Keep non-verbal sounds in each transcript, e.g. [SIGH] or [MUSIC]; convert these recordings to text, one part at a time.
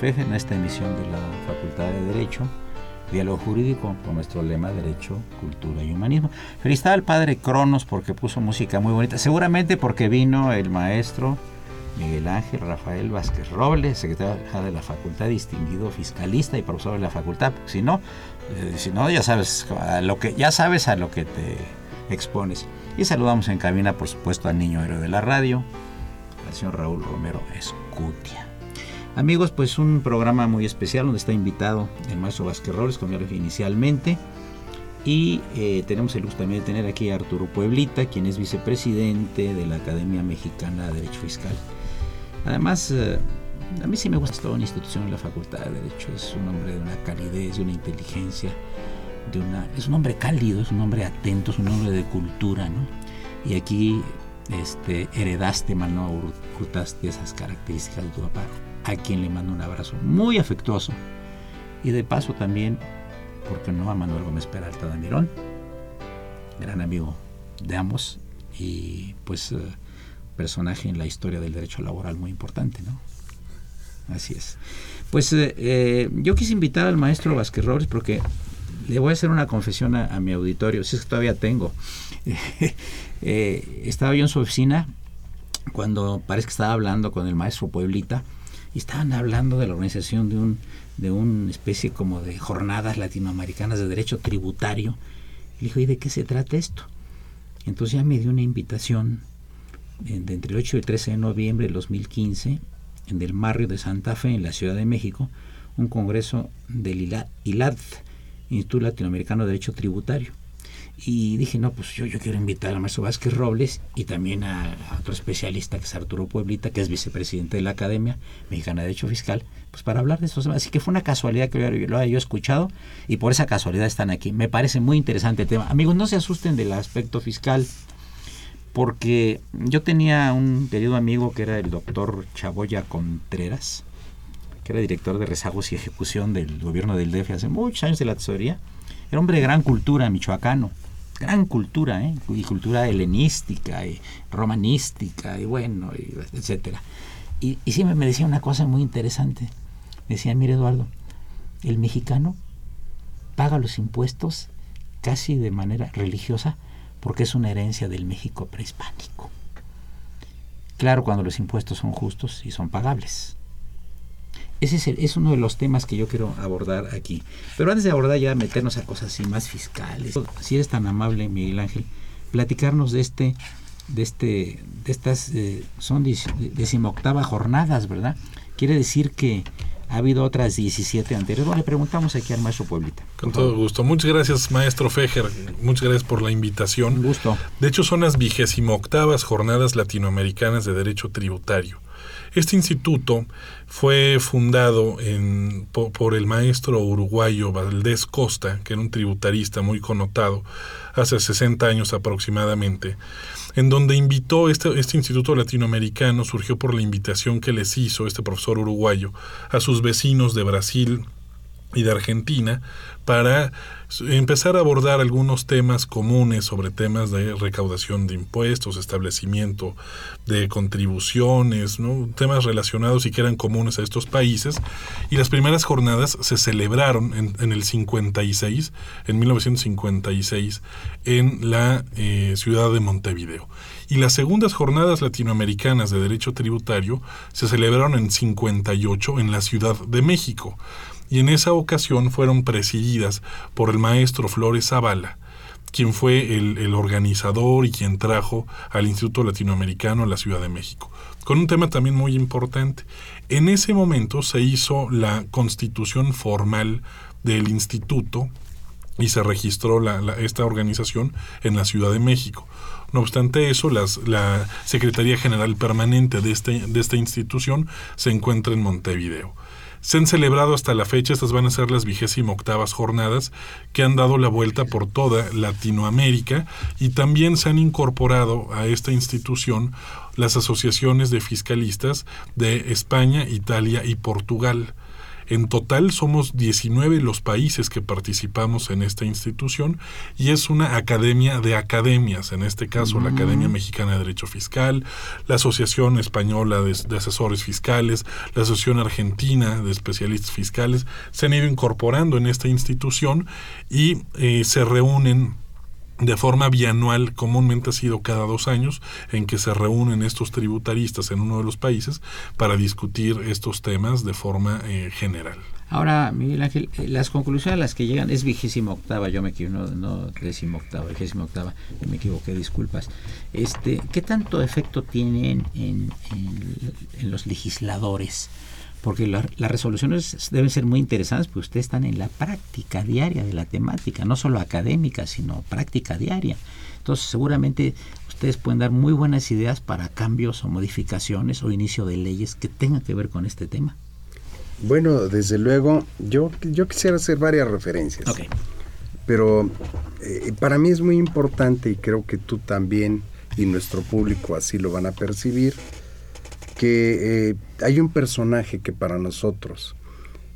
Feje en esta emisión de la Facultad de Derecho, Diálogo Jurídico, con nuestro lema Derecho, Cultura y Humanismo. Felicidad al padre Cronos porque puso música muy bonita, seguramente porque vino el maestro Miguel Ángel Rafael Vázquez Robles, secretario de la Facultad, distinguido fiscalista y profesor de la Facultad. Si no, eh, si no ya sabes a lo que ya sabes a lo que te expones. Y saludamos en cabina, por supuesto, al niño héroe de la radio, al señor Raúl Romero Escutia. Amigos, pues un programa muy especial donde está invitado el maestro Vázquez Robles, como ya dije inicialmente. Y eh, tenemos el gusto también de tener aquí a Arturo Pueblita, quien es vicepresidente de la Academia Mexicana de Derecho Fiscal. Además, eh, a mí sí me gusta toda una institución en la Facultad de Derecho. Es un hombre de una calidez, de una inteligencia, de una, es un hombre cálido, es un hombre atento, es un hombre de cultura, ¿no? Y aquí este, heredaste, mano, hurtaste esas características de tu papá a quien le mando un abrazo muy afectuoso. Y de paso también, porque no a Manuel Gómez Peralta de Mirón, gran amigo de ambos y pues eh, personaje en la historia del derecho laboral muy importante, ¿no? Así es. Pues eh, eh, yo quise invitar al maestro Vázquez Robles porque le voy a hacer una confesión a, mi auditorio, si es que todavía tengo. [LAUGHS] estaba yo en su oficina cuando parece que estaba hablando con el maestro Pueblita y estaban hablando de la organización de un de una especie como de jornadas latinoamericanas de derecho tributario. Y le dijo, ¿y de qué se trata esto? Entonces ya me dio una invitación entre el 8 y el 13 de noviembre del 2015 en el barrio de Santa Fe, en la Ciudad de México, un congreso del ILAD, Instituto Latinoamericano de Derecho Tributario. Y dije, no, pues yo, yo quiero invitar al maestro Vázquez Robles y también a, otro especialista que es Arturo Pueblita, que es vicepresidente de la Academia Mexicana de Derecho Fiscal, pues para hablar de estos temas. Así que fue una casualidad que lo haya yo escuchado y por esa casualidad están aquí. Me parece muy interesante el tema. Amigos, no se asusten del aspecto fiscal, porque yo tenía un querido amigo que era el doctor Chaboya Contreras, que era director de rezagos y ejecución del gobierno del DF hace muchos años de la tesorería. Era hombre de gran cultura michoacano gran cultura, ¿eh? y cultura helenística y romanística y bueno, y etcétera. Y, y siempre me decía una cosa muy interesante. decía, mire Eduardo, el mexicano paga los impuestos casi de manera religiosa porque es una herencia del México prehispánico. Claro, cuando los impuestos son justos y son pagables. Ese es, uno de los temas que yo quiero abordar aquí. Pero antes de abordar ya meternos a cosas así más fiscales, si eres tan amable, Miguel Ángel, platicarnos de este, de este, de estas, eh, son decimoctava jornadas, ¿verdad? Quiere decir que ha habido otras 17 anteriores. Bueno, le preguntamos aquí al maestro Pueblita. Con todo gusto. Muchas gracias, maestro Fejer. Muchas gracias por la invitación. Un gusto. De hecho, son las vigésimo octavas jornadas latinoamericanas de derecho tributario. Este instituto fue fundado por, el maestro uruguayo Valdés Costa, que era un tributarista muy connotado, hace 60 años aproximadamente, en donde invitó este, este instituto latinoamericano, surgió por la invitación que les hizo este profesor uruguayo a sus vecinos de Brasil, y de Argentina para empezar a abordar algunos temas comunes sobre temas de recaudación de impuestos, establecimiento de contribuciones, ¿no? temas relacionados y que eran comunes a estos países. Y las primeras jornadas se celebraron en, el 56, en 1956, en la eh, ciudad de Montevideo. Y las segundas jornadas latinoamericanas de derecho tributario se celebraron en 58 en la Ciudad de México y en esa ocasión fueron presididas por el maestro Flores Zavala, quien fue el, organizador y quien trajo al Instituto Latinoamericano a la Ciudad de México, con un tema también muy importante. En ese momento se hizo la constitución formal del instituto y se registró esta organización en la Ciudad de México. No obstante eso, la Secretaría General Permanente de, este, de esta institución se encuentra en Montevideo. Se han celebrado hasta la fecha, estas van a ser las vigésimo octavas jornadas que han dado la vuelta por toda Latinoamérica y también se han incorporado a esta institución las asociaciones de fiscalistas de España, Italia y Portugal. En total somos 19 los países que participamos en esta institución y es una academia de academias, en este caso la Academia Mexicana de Derecho Fiscal, la Asociación Española de, Asesores Fiscales, la Asociación Argentina de Especialistas Fiscales, se han ido incorporando en esta institución y eh, se reúnen de forma bianual, comúnmente ha sido cada dos años, en que se reúnen estos tributaristas en uno de los países para discutir estos temas de forma eh, general. Ahora, Miguel Ángel, eh, las conclusiones a las que llegan es vigésima octava, yo me equivoqué, no, no décima octava, vigésima octava, me equivoqué, disculpas. Este, ¿Qué tanto efecto tienen en, en los legisladores? Porque las resoluciones deben ser muy interesantes porque ustedes están en la práctica diaria de la temática, no solo académica, sino práctica diaria. Entonces seguramente ustedes pueden dar muy buenas ideas para cambios o modificaciones o inicio de leyes que tengan que ver con este tema. Bueno, desde luego, yo, yo quisiera hacer varias referencias. Pero eh, para mí es muy importante y creo que tú también y nuestro público así lo van a percibir que eh, hay un personaje que para nosotros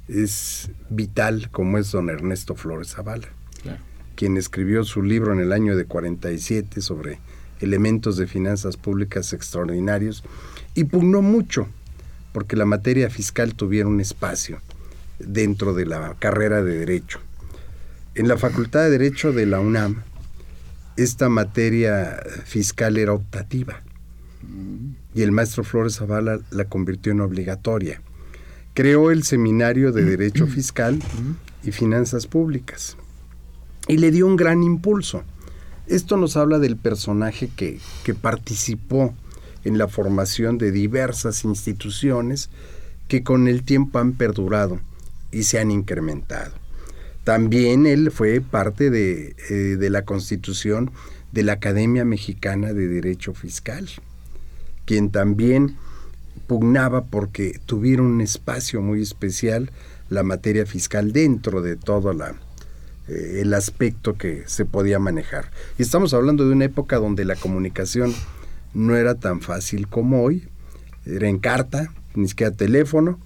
es vital, como es don Ernesto Flores Zavala, quien escribió su libro en el año de 47 sobre elementos de finanzas públicas extraordinarios y pugnó mucho porque la materia fiscal tuviera un espacio dentro de la carrera de Derecho. En la Facultad de Derecho de la UNAM, esta materia fiscal era optativa y el maestro Flores Zavala la convirtió en obligatoria. Creó el Seminario de Derecho Fiscal y Finanzas Públicas y le dio un gran impulso. Esto nos habla del personaje que, que participó en la formación de diversas instituciones que con el tiempo han perdurado y se han incrementado. También él fue parte de, eh, de la constitución de la Academia Mexicana de Derecho Fiscal quien también pugnaba porque tuviera un espacio muy especial la materia fiscal dentro de todo la, eh, el aspecto que se podía manejar. Y estamos hablando de una época donde la comunicación no era tan fácil como hoy, era en carta, ni siquiera teléfono,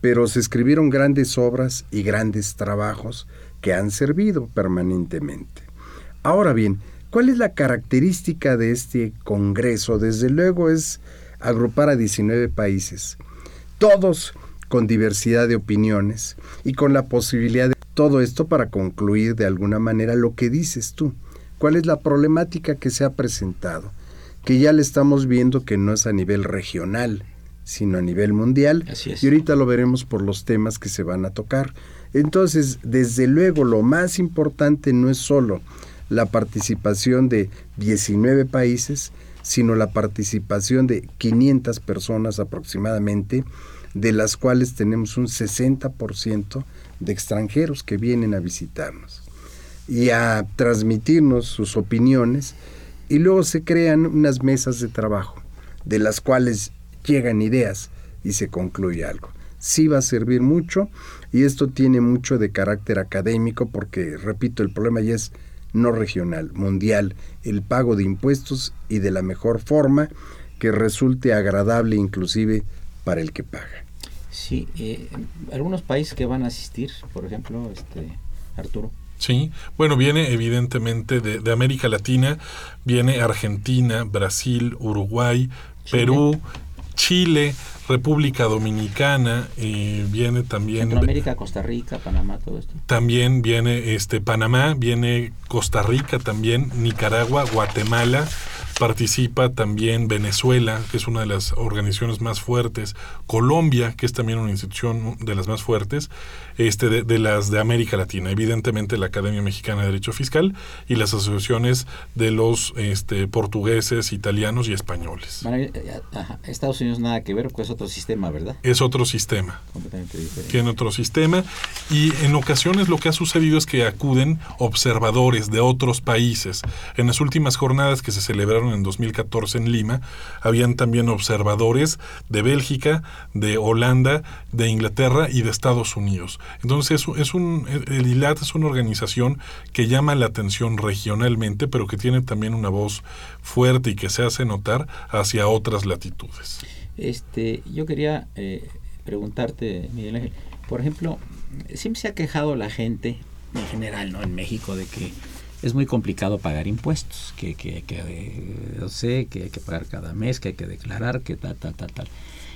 pero se escribieron grandes obras y grandes trabajos que han servido permanentemente. Ahora bien, ¿Cuál es la característica de este Congreso? Desde luego es agrupar a 19 países, todos con diversidad de opiniones y con la posibilidad de todo esto para concluir de alguna manera lo que dices tú. ¿Cuál es la problemática que se ha presentado? Que ya le estamos viendo que no es a nivel regional, sino a nivel mundial. Y ahorita lo veremos por los temas que se van a tocar. Entonces, desde luego, lo más importante no es solo la participación de 19 países, sino la participación de 500 personas aproximadamente, de las cuales tenemos un 60% de extranjeros que vienen a visitarnos y a transmitirnos sus opiniones y luego se crean unas mesas de trabajo de las cuales llegan ideas y se concluye algo. Sí va a servir mucho y esto tiene mucho de carácter académico porque, repito, el problema ya es no regional, mundial, el pago de impuestos y de la mejor forma que resulte agradable inclusive para el que paga. Sí, eh, algunos países que van a asistir, por ejemplo, este Arturo. Sí, bueno, viene evidentemente de, América Latina, viene Argentina, Brasil, Uruguay, Perú, Chile, República Dominicana, eh, viene también... Centroamérica, Costa Rica, Panamá, todo esto. También viene este Panamá, viene Costa Rica también, Nicaragua, Guatemala, participa también Venezuela, que es una de las organizaciones más fuertes, Colombia, que es también una institución de las más fuertes, este, de, las de América Latina, evidentemente la Academia Mexicana de Derecho Fiscal y las asociaciones de los este, portugueses, italianos y españoles. Eh, eh, Estados Unidos nada que ver, pues es otro sistema, ¿verdad? Es otro sistema. Completamente diferente. Tiene otro sistema y en ocasiones lo que ha sucedido es que acuden observadores de otros países. En las últimas jornadas que se celebraron en 2014 en Lima, habían también observadores de Bélgica, de Holanda, de Inglaterra y de Estados Unidos. Entonces es un, el ILAT es una organización que llama la atención regionalmente, pero que tiene también una voz fuerte y que se hace notar hacia otras latitudes. Este, yo quería eh, preguntarte, Miguel Ángel, por ejemplo, siempre se ha quejado la gente en general, ¿no? En México de que es muy complicado pagar impuestos, que, que, que yo sé, que hay que pagar cada mes, que hay que declarar, que tal, tal, tal, tal.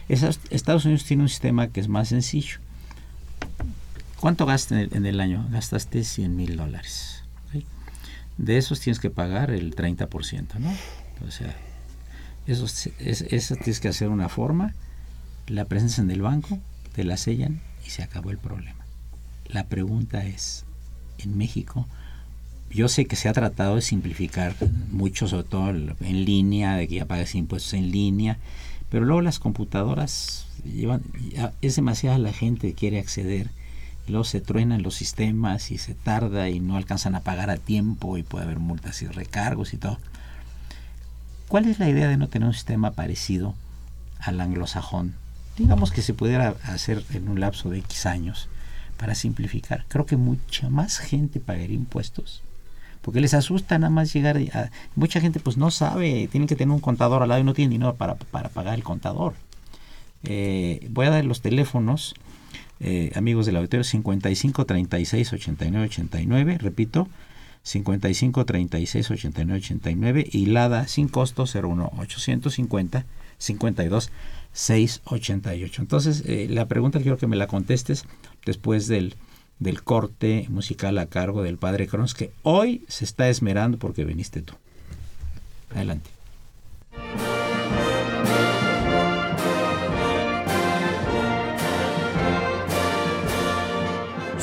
Estados Unidos tiene un sistema que es más sencillo. ¿Cuánto gastas en el, año? Gastaste 100 mil dólares. De esos tienes que pagar el 30%, ¿no? O sea, eso, eso tienes que hacer una forma, la presencia en el banco, te la sellan y se acabó el problema. La pregunta es, en México, yo sé que se ha tratado de simplificar mucho, sobre todo en línea, de que ya pagues impuestos en línea, pero luego las computadoras llevan, es demasiada la gente que quiere acceder, y luego se truenan los sistemas y se tarda y no alcanzan a pagar a tiempo y puede haber multas y recargos y todo. ¿Cuál es la idea de no tener un sistema parecido al anglosajón? Digamos que se pudiera hacer en un lapso de X años para simplificar. Creo que mucha más gente pagaría impuestos porque les asusta nada más llegar a, mucha gente pues no sabe tienen que tener un contador al lado y no tienen dinero para, pagar el contador eh, voy a dar los teléfonos eh, amigos del auditorio 55 36 89 89 repito 55 36 89 89 y LADA sin costo 01 850 52 688 entonces eh, la pregunta quiero que me la contestes después del del corte musical a cargo del padre Crons, que hoy se está esmerando porque viniste tú. Adelante.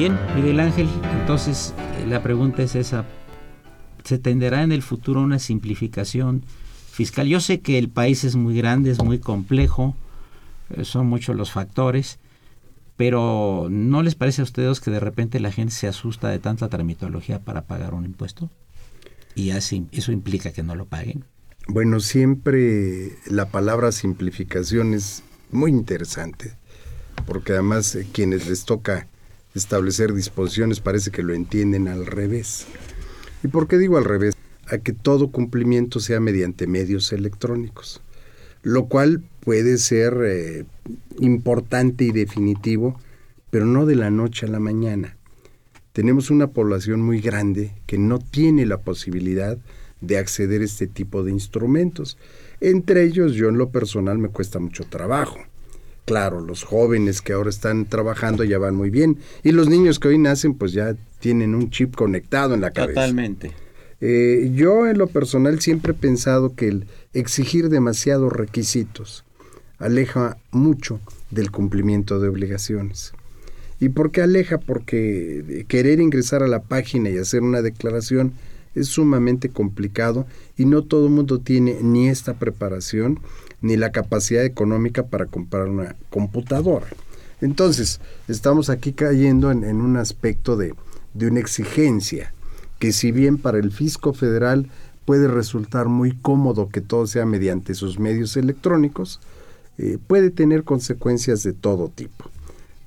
Bien, Miguel Ángel, entonces eh, la pregunta es esa. ¿Se tenderá en el futuro una simplificación fiscal? Yo sé que el país es muy grande, es muy complejo, eh, son muchos los factores, pero ¿no les parece a ustedes que de repente la gente se asusta de tanta tramitología para pagar un impuesto? Y así, eso implica que no lo paguen. Bueno, siempre la palabra simplificación es muy interesante, porque además eh, quienes les toca establecer disposiciones parece que lo entienden al revés. ¿Y por qué digo al revés? A que todo cumplimiento sea mediante medios electrónicos, lo cual puede ser eh, importante y definitivo, pero no de la noche a la mañana. Tenemos una población muy grande que no tiene la posibilidad de acceder a este tipo de instrumentos. Entre ellos, yo en lo personal me cuesta mucho trabajo. Claro, los jóvenes que ahora están trabajando ya van muy bien y los niños que hoy nacen pues ya tienen un chip conectado en la cabeza. Totalmente. Eh, yo en lo personal siempre he pensado que el exigir demasiados requisitos aleja mucho del cumplimiento de obligaciones. ¿Y por qué aleja? Porque querer ingresar a la página y hacer una declaración es sumamente complicado y no todo el mundo tiene ni esta preparación ni la capacidad económica para comprar una computadora. Entonces, estamos aquí cayendo en, un aspecto de, una exigencia que si bien para el fisco federal puede resultar muy cómodo que todo sea mediante sus medios electrónicos, eh, puede tener consecuencias de todo tipo.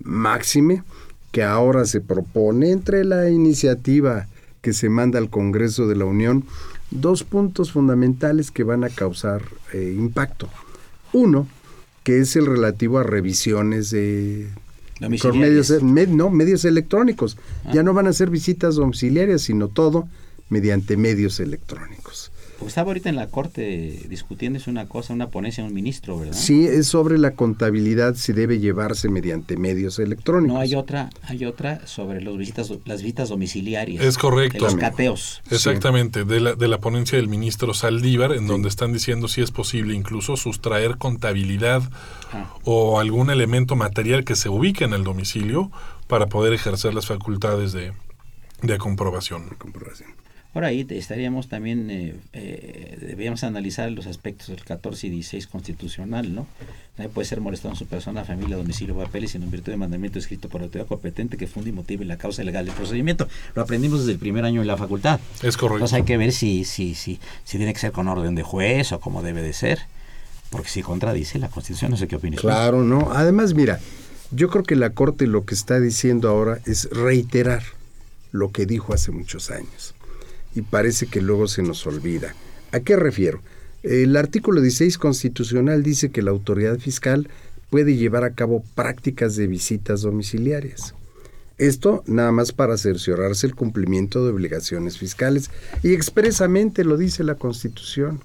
Máxime que ahora se propone entre la iniciativa que se manda al Congreso de la Unión dos puntos fundamentales que van a causar eh, impacto. Uno, que es el relativo a revisiones de medios, no, medios electrónicos. Ya ah. no van a ser visitas domiciliarias, sino todo mediante medios electrónicos estaba ahorita en la corte discutiendo es una cosa, una ponencia de un ministro, ¿verdad? Sí, es sobre la contabilidad si debe llevarse mediante medios electrónicos. No, hay otra, hay otra sobre los visitas, las visitas domiciliarias. Es correcto. los cateos. Exactamente, de, la, de la ponencia del ministro Saldívar, en donde están diciendo si es posible incluso sustraer contabilidad ah. o algún elemento material que se ubique en el domicilio para poder ejercer las facultades de, de comprobación. De comprobación. Por ahí estaríamos también, eh, eh, debíamos analizar los aspectos del 14 y 16 constitucional, ¿no? Nadie puede ser molestado en su persona, familia, domicilio, papeles, sino en virtud de mandamiento escrito por la autoridad competente que funde y motive la causa legal del procedimiento. Lo aprendimos desde el primer año en la facultad. Es correcto. Entonces hay que ver si, si, si, si tiene que ser con orden de juez o cómo debe de ser, porque si contradice la Constitución, no sé qué opinas. Claro, no. Además, mira, yo creo que la Corte lo que está diciendo ahora es reiterar lo que dijo hace muchos años y parece que luego se nos olvida. ¿A qué refiero? El artículo 16 constitucional dice que la autoridad fiscal puede llevar a cabo prácticas de visitas domiciliarias. Esto nada más para cerciorarse el cumplimiento de obligaciones fiscales y expresamente lo dice la Constitución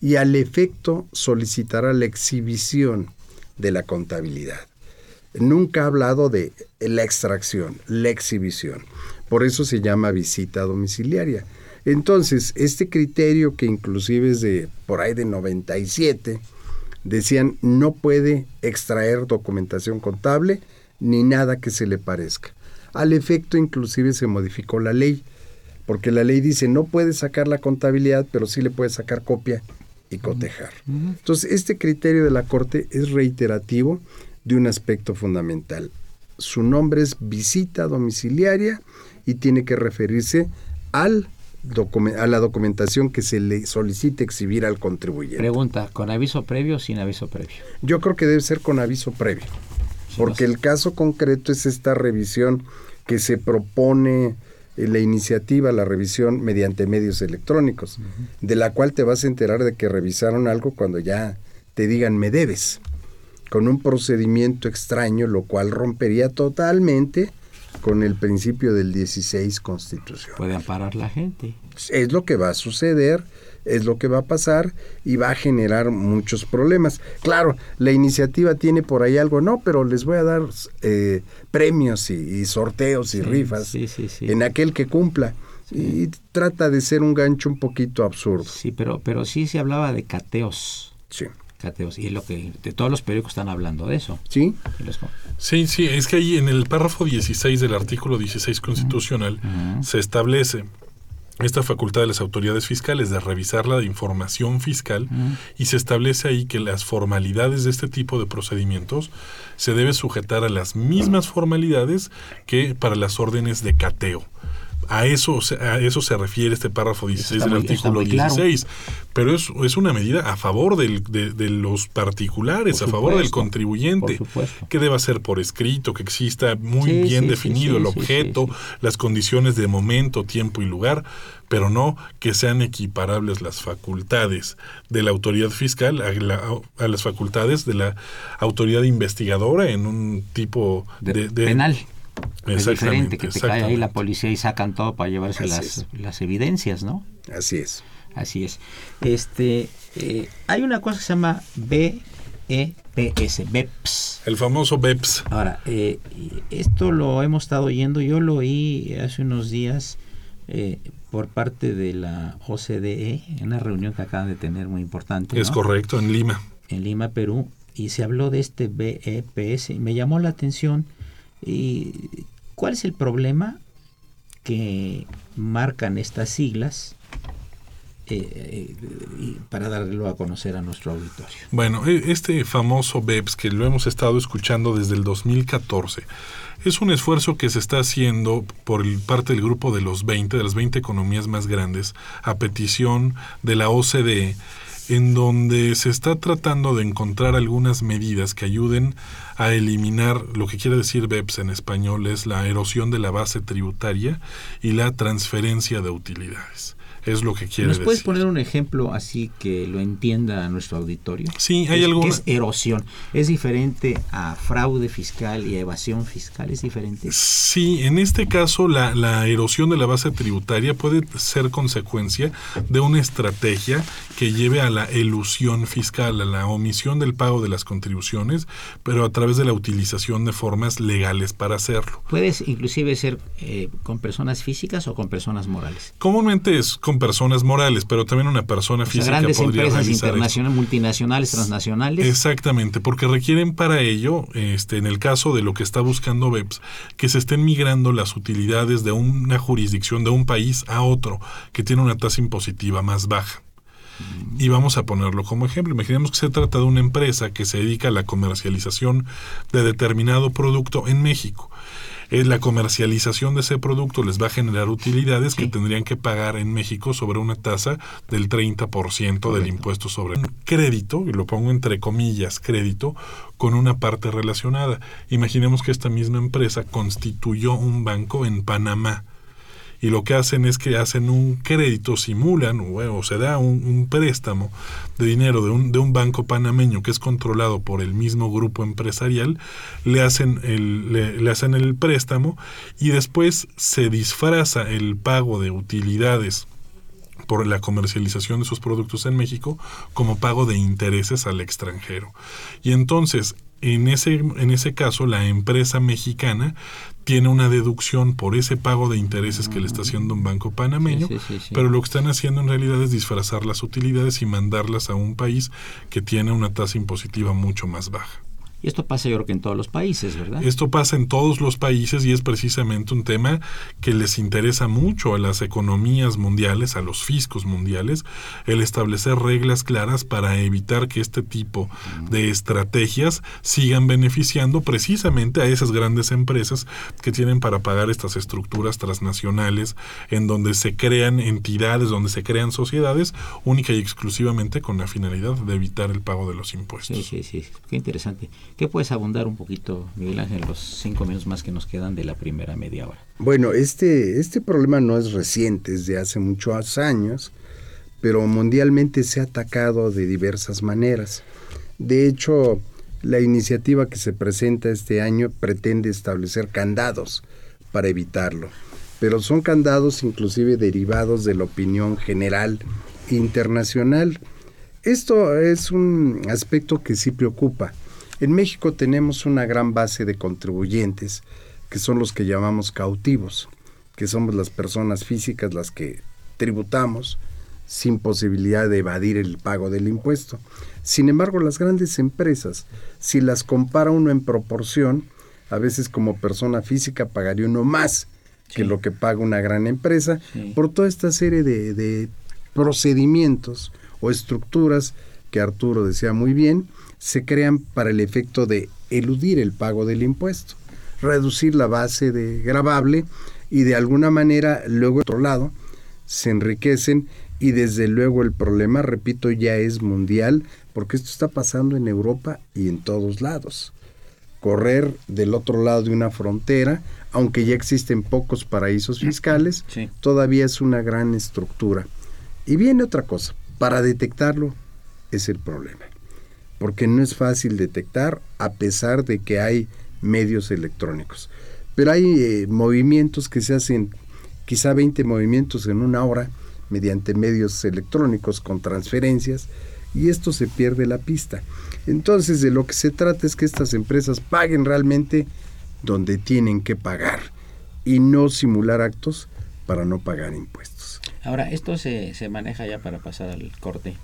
y al efecto solicitará la exhibición de la contabilidad. Nunca ha hablado de la extracción, la exhibición. Por eso se llama visita domiciliaria. Entonces, este criterio que inclusive es de por ahí de 97, decían no puede extraer documentación contable ni nada que se le parezca. Al efecto, inclusive se modificó la ley, porque la ley dice no puede sacar la contabilidad, pero sí le puede sacar copia y cotejar. Entonces, este criterio de la Corte es reiterativo de un aspecto fundamental. Su nombre es visita domiciliaria y tiene que referirse al a la documentación que se le solicite exhibir al contribuyente. Pregunta, ¿con aviso previo o sin aviso previo? Yo creo que debe ser con aviso previo, porque el caso concreto es esta revisión que se propone en la iniciativa, la revisión mediante medios electrónicos, de la cual te vas a enterar de que revisaron algo cuando ya te digan me debes, con un procedimiento extraño, lo cual rompería totalmente con el principio del 16 Constitución. Puede amparar la gente. Es lo que va a suceder, es lo que va a pasar y va a generar muchos problemas. Claro, la iniciativa tiene por ahí algo, no, pero les voy a dar eh, premios y, sorteos y rifas en aquel que cumpla. Y trata de ser un gancho un poquito absurdo. Sí, pero, pero sí se hablaba de cateos. Sí. Cateos. Y es lo que de todos los periódicos están hablando de eso. Sí. Sí, sí, es que ahí en el párrafo 16 del artículo 16 constitucional se establece esta facultad de las autoridades fiscales de revisar la información fiscal y se establece ahí que las formalidades de este tipo de procedimientos se debe sujetar a las mismas formalidades que para las órdenes de cateo. A eso, a eso se refiere este párrafo 16 del artículo 16. Pero es, es, una medida a favor del, de, los particulares, a favor del contribuyente, que deba ser por escrito, que exista muy bien definido el objeto, las condiciones de momento, tiempo y lugar, pero no que sean equiparables las facultades de la autoridad fiscal a, a las facultades de la autoridad investigadora en un tipo de, de penal. Es diferente que te cae ahí la policía y sacan todo para llevarse las, las, evidencias, ¿no? Así es. Así es. Este, eh, hay una cosa que se llama BEPS, BEPS. El famoso BEPS. Ahora, eh, esto lo hemos estado oyendo, yo lo oí hace unos días eh, por parte de la OCDE, en una reunión que acaban de tener muy importante. Es correcto, en Lima. En Lima, Perú, y se habló de este BEPS y me llamó la atención ¿Y cuál es el problema que marcan estas siglas eh, eh, para darlo a conocer a nuestro auditorio? Bueno, e, este famoso BEPS que lo hemos estado escuchando desde el 2014 es un esfuerzo que se está haciendo por parte del grupo de los 20, de las 20 economías más grandes, a petición de la OCDE en donde se está tratando de encontrar algunas medidas que ayuden a eliminar lo que quiere decir BEPS en español es la erosión de la base tributaria y la transferencia de utilidades es lo que quiere ¿Nos puedes poner un ejemplo así que lo entienda nuestro auditorio? Sí, hay algo. ¿Qué es erosión? ¿Es diferente a fraude fiscal y a evasión fiscal? ¿Es diferente? Sí, en este caso la, la erosión de la base tributaria puede ser consecuencia de una estrategia que lleve a la elusión fiscal, a la omisión del pago de las contribuciones, pero a través de la utilización de formas legales para hacerlo. ¿Puedes inclusive ser eh, con personas físicas o con personas morales? Comúnmente es con personas morales, pero también una persona física grandes empresas internacionales, multinacionales, transnacionales. Exactamente, porque requieren para ello, este, en el caso de lo que está buscando BEPS, que se estén migrando las utilidades de una jurisdicción de un país a otro que tiene una tasa impositiva más baja. Mm. Y vamos a ponerlo como ejemplo. Imaginemos que se trata de una empresa que se dedica a la comercialización de determinado producto en México la comercialización de ese producto les va a generar utilidades que tendrían que pagar en México sobre una tasa del 30% del impuesto sobre crédito, y lo pongo entre comillas, crédito, con una parte relacionada. Imaginemos que esta misma empresa constituyó un banco en Panamá y lo que hacen es que hacen un crédito, simulan o, se da un, préstamo de dinero de un, de un banco panameño que es controlado por el mismo grupo empresarial, le hacen el, le, hacen el préstamo y después se disfraza el pago de utilidades por la comercialización de sus productos en México como pago de intereses al extranjero. Y entonces, en ese, en ese caso, la empresa mexicana tiene una deducción por ese pago de intereses que le está haciendo un banco panameño, pero lo que están haciendo en realidad es disfrazar las utilidades y mandarlas a un país que tiene una tasa impositiva mucho más baja. Y esto pasa yo creo que en todos los países, ¿verdad? Esto pasa en todos los países y es precisamente un tema que les interesa mucho a las economías mundiales, a los fiscos mundiales, el establecer reglas claras para evitar que este tipo de estrategias sigan beneficiando precisamente a esas grandes empresas que tienen para pagar estas estructuras transnacionales en donde se crean entidades, donde se crean sociedades única y exclusivamente con la finalidad de evitar el pago de los impuestos. Sí, sí, sí, qué interesante. ¿Qué puedes abundar un poquito, Miguel Ángel, los cinco minutos más que nos quedan de la primera media hora? Bueno, este, este problema no es reciente, es de hace muchos años, pero mundialmente se ha atacado de diversas maneras. De hecho, la iniciativa que se presenta este año pretende establecer candados para evitarlo, pero son candados inclusive derivados de la opinión general internacional. Esto es un aspecto que sí preocupa en México tenemos una gran base de contribuyentes, que son los que llamamos cautivos, que somos las personas físicas las que tributamos sin posibilidad de evadir el pago del impuesto. Sin embargo, las grandes empresas, si las compara uno en proporción, a veces como persona física pagaría uno más que lo que paga una gran empresa por toda esta serie de, de procedimientos o estructuras que Arturo decía muy bien, se crean para el efecto de eludir el pago del impuesto, reducir la base de gravable y de alguna manera luego otro lado se enriquecen y desde luego el problema, repito, ya es mundial porque esto está pasando en Europa y en todos lados. Correr del otro lado de una frontera, aunque ya existen pocos paraísos fiscales, todavía es una gran estructura. Y viene otra cosa, para detectarlo es el problema, porque no es fácil detectar a pesar de que hay medios electrónicos. Pero hay eh, movimientos que se hacen, quizá 20 movimientos en una hora, mediante medios electrónicos con transferencias, y esto se pierde la pista. Entonces de lo que se trata es que estas empresas paguen realmente donde tienen que pagar y no simular actos para no pagar impuestos. Ahora, esto se, se maneja ya para pasar al corte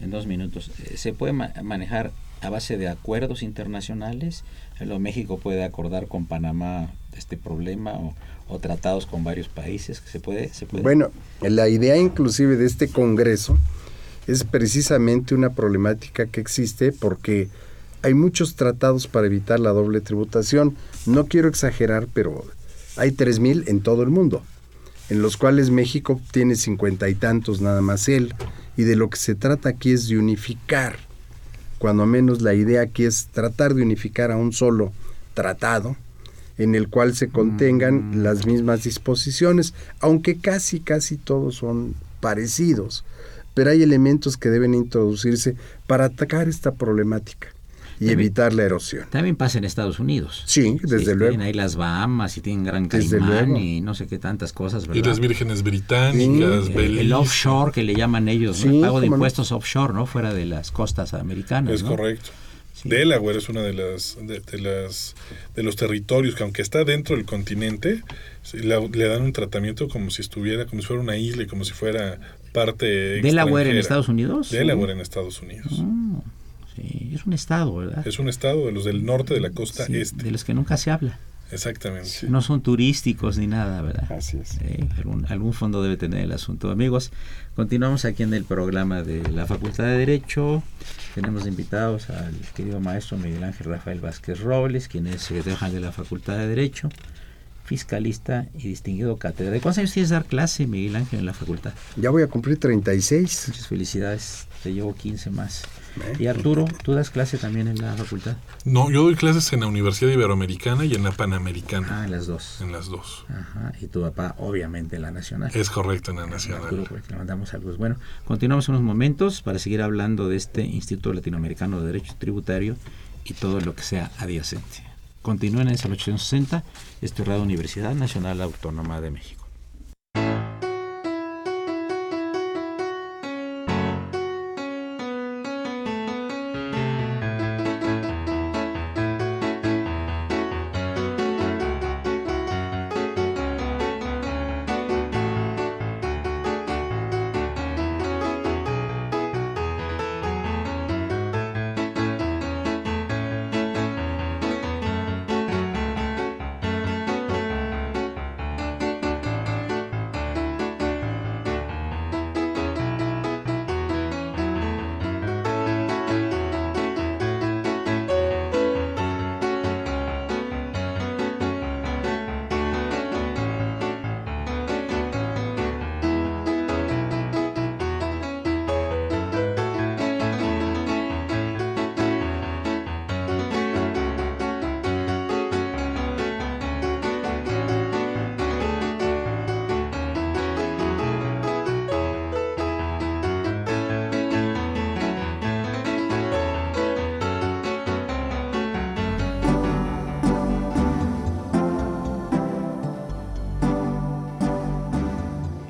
en dos minutos. Eh, ¿Se puede manejar a base de acuerdos internacionales? ¿Lo México puede acordar con Panamá este problema o, o tratados con varios países? ¿Se puede, ¿Se puede? Bueno, la idea inclusive de este Congreso es precisamente una problemática que existe porque hay muchos tratados para evitar la doble tributación. No quiero exagerar, pero hay 3.000 en todo el mundo, en los cuales México tiene cincuenta y tantos nada más él. Y de lo que se trata aquí es de unificar, cuando menos la idea aquí es tratar de unificar a un solo tratado en el cual se contengan mm. las mismas disposiciones, aunque casi, casi todos son parecidos pero hay elementos que deben introducirse para atacar esta problemática y evitar la erosión. También pasa en Estados Unidos. Sí, desde luego. Tienen ahí las Bahamas y tienen Gran Caimán y no sé qué tantas cosas, ¿verdad? Y las vírgenes británicas, el, offshore que le llaman ellos, el pago de impuestos offshore, ¿no? Fuera de las costas americanas. Es correcto. Delaware es una de las de, las de los territorios que aunque está dentro del continente le, dan un tratamiento como si estuviera como si fuera una isla y como si fuera parte Delaware en Estados Unidos Delaware en Estados Unidos ah, sí, es un estado verdad es un estado de los del norte de la costa este de los que nunca se habla Exactamente. No son turísticos ni nada, ¿verdad? Así es. algún, algún, fondo debe tener el asunto. Amigos, continuamos aquí en el programa de la Facultad de Derecho. Tenemos invitados al querido maestro Miguel Ángel Rafael Vázquez Robles, quien es secretario general de la Facultad de Derecho, fiscalista y distinguido catedrático. ¿Cuántos años tienes dar clase, Miguel Ángel, en la facultad? Ya voy a cumplir 36. Muchas felicidades, te llevo 15 más. Y Arturo, ¿tú das clase también en la facultad? No, yo doy clases en la Universidad Iberoamericana y en la Panamericana. Ah, en las dos. En las dos. Ajá, y tu papá, obviamente, en la Nacional. Es correcto, en la Nacional. Arturo, pues, le mandamos saludos. Bueno, continuamos unos momentos para seguir hablando de este Instituto Latinoamericano de Derecho Tributario y todo lo que sea adyacente. Continúen en el 860, este Radio Universidad Nacional Autónoma de México.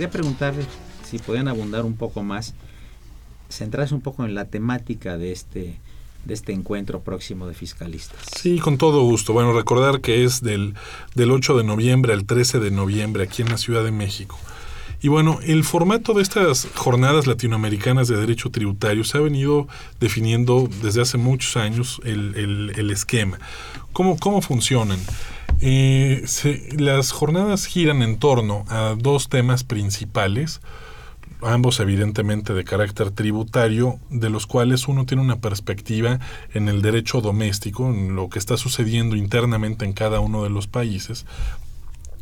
Quería preguntarle si podían abundar un poco más, centrarse un poco en la temática de este de este encuentro próximo de fiscalistas. Sí, con todo gusto. Bueno, recordar que es del, del 8 de noviembre al 13 de noviembre aquí en la Ciudad de México. Y bueno, el formato de estas jornadas latinoamericanas de derecho tributario se ha venido definiendo desde hace muchos años el, el, el esquema. ¿Cómo, ¿Cómo funcionan? Eh, las jornadas giran en torno a dos temas principales, ambos evidentemente de carácter tributario, de los cuales uno tiene una perspectiva en el derecho doméstico, en lo que está sucediendo internamente en cada uno de los países,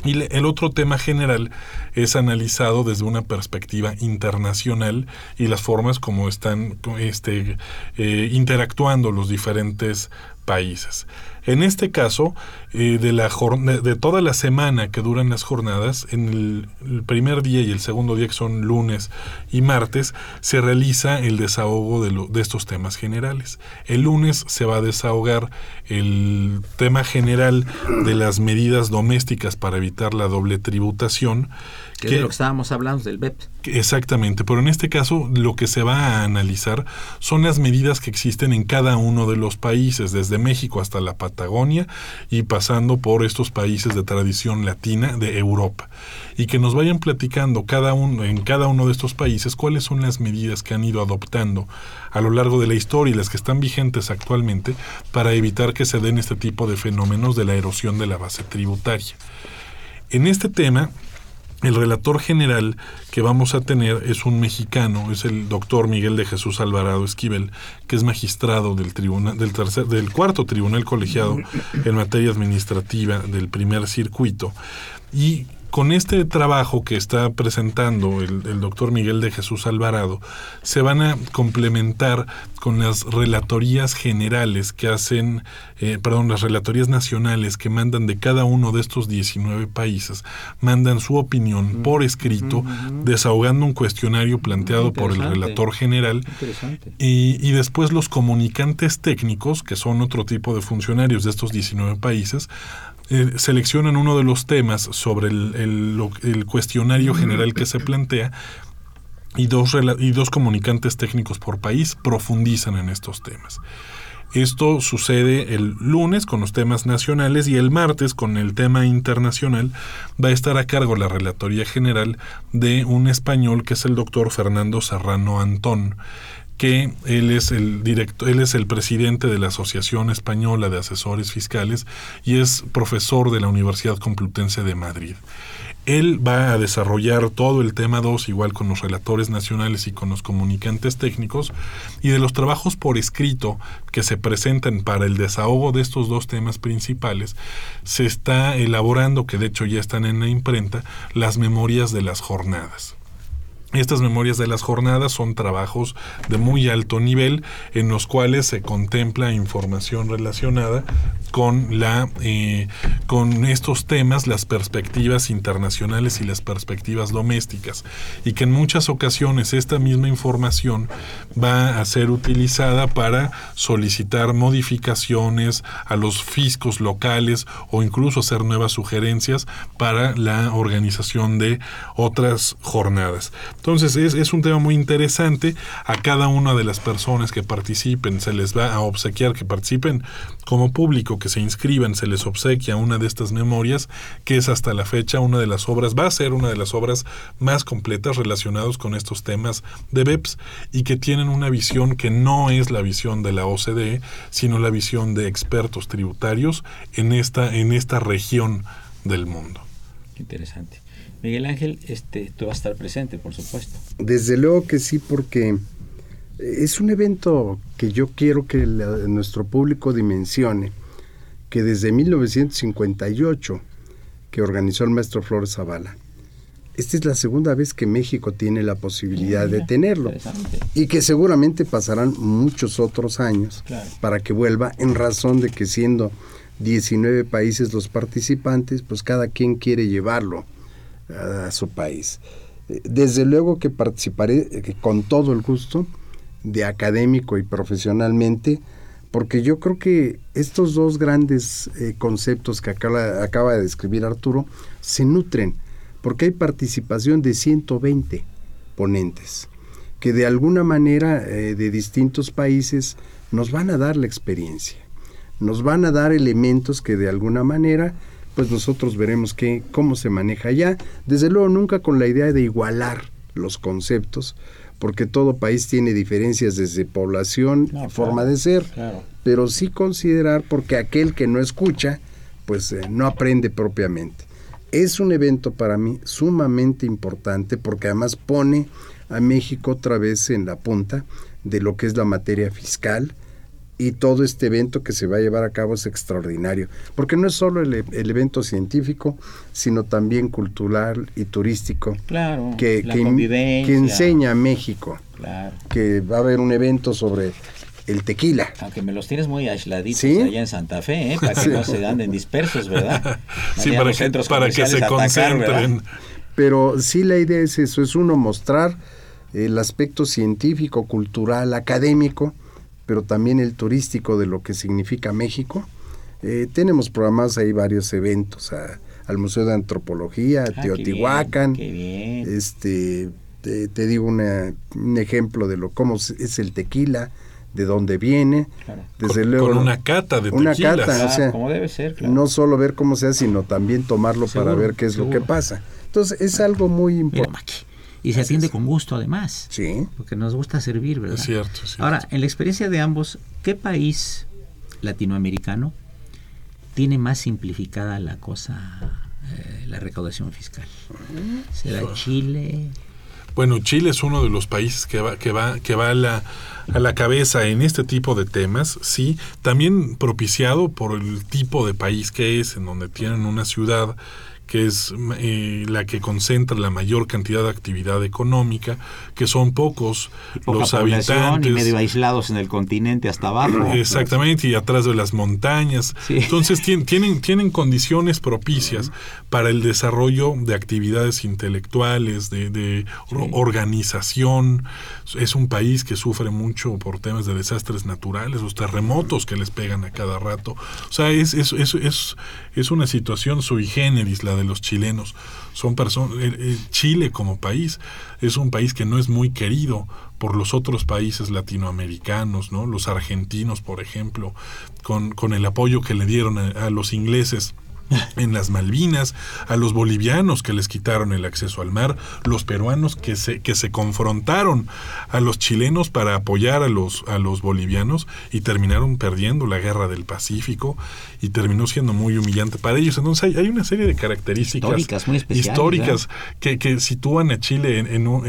y el otro tema general es analizado desde una perspectiva internacional y las formas como están este, eh, interactuando los diferentes países. En este caso, eh, de, la de toda la semana que duran las jornadas, en el, primer día y el segundo día, que son lunes y martes, se realiza el desahogo de, de estos temas generales. El lunes se va a desahogar el tema general de las medidas domésticas para evitar la doble tributación. Que, es lo que estábamos hablando del BEP. Exactamente, pero en este caso lo que se va a analizar son las medidas que existen en cada uno de los países, desde México hasta la Patagonia y pasando por estos países de tradición latina de Europa. Y que nos vayan platicando cada uno, en cada uno de estos países cuáles son las medidas que han ido adoptando a lo largo de la historia y las que están vigentes actualmente para evitar que se den este tipo de fenómenos de la erosión de la base tributaria. En este tema, el relator general que vamos a tener es un mexicano, es el doctor Miguel de Jesús Alvarado Esquivel, que es magistrado del tribunal, del tercer, del cuarto tribunal colegiado en materia administrativa del primer circuito. Y con este trabajo que está presentando el, doctor Miguel de Jesús Alvarado, se van a complementar con las relatorías generales que hacen, eh, perdón, las relatorías nacionales que mandan de cada uno de estos 19 países, mandan su opinión por escrito, desahogando un cuestionario planteado por el relator general, y, y después los comunicantes técnicos, que son otro tipo de funcionarios de estos 19 países, eh, seleccionan uno de los temas sobre el, cuestionario general que se plantea y dos, y dos comunicantes técnicos por país profundizan en estos temas. Esto sucede el lunes con los temas nacionales y el martes con el tema internacional. Va a estar a cargo la Relatoría General de un español que es el doctor Fernando Serrano Antón que él es el director, él es el presidente de la Asociación Española de Asesores Fiscales y es profesor de la Universidad Complutense de Madrid. Él va a desarrollar todo el tema 2, igual con los relatores nacionales y con los comunicantes técnicos, y de los trabajos por escrito que se presentan para el desahogo de estos dos temas principales, se está elaborando, que de hecho ya están en la imprenta, las memorias de las jornadas. Estas memorias de las jornadas son trabajos de muy alto nivel en los cuales se contempla información relacionada con la eh, con estos temas, las perspectivas internacionales y las perspectivas domésticas, y que en muchas ocasiones esta misma información va a ser utilizada para solicitar modificaciones a los fiscos locales o incluso hacer nuevas sugerencias para la organización de otras jornadas. Entonces es, es un tema muy interesante. A cada una de las personas que participen se les va a obsequiar que participen como público, que se inscriban, se les obsequia una de estas memorias, que es hasta la fecha una de las obras, va a ser una de las obras más completas relacionadas con estos temas de BEPS y que tienen una visión que no es la visión de la OCDE, sino la visión de expertos tributarios en esta, en esta región del mundo. Interesante. Miguel Ángel, este, tú vas a estar presente, por supuesto. Desde luego que sí, porque es un evento que yo quiero que nuestro público dimensione que desde 1958, que organizó el maestro Flores Zavala, esta es la segunda vez que México tiene la posibilidad de tenerlo y que seguramente pasarán muchos otros años para que vuelva en razón de que siendo 19 países los participantes, pues cada quien quiere llevarlo a, su país. Desde luego que participaré eh, con todo el gusto de académico y profesionalmente, porque yo creo que estos dos grandes eh, conceptos que acaba, de describir Arturo se nutren porque hay participación de 120 ponentes que de alguna manera eh, de distintos países nos van a dar la experiencia, nos van a dar elementos que de alguna manera pues nosotros veremos que, cómo se maneja allá, desde luego nunca con la idea de igualar los conceptos, porque todo país tiene diferencias desde población, y forma de ser, pero sí considerar porque aquel que no escucha, pues eh, no aprende propiamente. Es un evento para mí sumamente importante porque además pone a México otra vez en la punta de lo que es la materia fiscal y todo este evento que se va a llevar a cabo es extraordinario, porque no es solo el, evento científico, sino también cultural y turístico claro, que, que, enseña a México, que va a haber un evento sobre el tequila. Aunque me los tienes muy aisladitos allá en Santa Fe, ¿eh? para que [LAUGHS] no se anden dispersos, ¿verdad? [LAUGHS] sí, para que, para que se concentren. Pero sí la idea es eso, es uno mostrar el aspecto científico, cultural, académico, pero también el turístico de lo que significa México. Eh, tenemos programados ahí varios eventos al Museo de Antropología, ah, Teotihuacán. Este, te, digo un ejemplo de lo cómo es el tequila, de dónde viene, desde con, luego con una cata de una cata, o sea, como debe ser, no solo ver cómo se hace, sino también tomarlo para ver qué es lo que pasa. Entonces es algo muy importante. Y se atiende con gusto además. Sí. Porque nos gusta servir, ¿verdad? Es cierto, Ahora, en la experiencia de ambos, ¿qué país latinoamericano tiene más simplificada la cosa, eh, la recaudación fiscal? ¿Será Chile? Bueno, Chile es uno de los países que va, que va, que va a la a la cabeza en este tipo de temas, sí, también propiciado por el tipo de país que es, en donde tienen una ciudad que es eh, la que concentra la mayor cantidad de actividad económica, que son pocos los habitantes. Y medio aislados en el continente hasta abajo. [CLEARS THROAT] Exactamente, y atrás de las montañas. Entonces tienen, tienen condiciones propicias para el desarrollo de actividades intelectuales, de, organización. Es un país que sufre mucho por temas de desastres naturales, los terremotos que les pegan a cada rato. O sea, es, es, es, es, es una situación sui generis la de los chilenos. Son personas, Chile como país es un país que no es muy querido por los otros países latinoamericanos, ¿no? Los argentinos, por ejemplo, con, con el apoyo que le dieron a los ingleses en las Malvinas, a los bolivianos que les quitaron el acceso al mar, los peruanos que se, que se confrontaron a los chilenos para apoyar a los, a los bolivianos y terminaron perdiendo la guerra del Pacífico y terminó siendo muy humillante para ellos. Entonces hay, una serie de características históricas, que, que, sitúan a Chile en, en, un,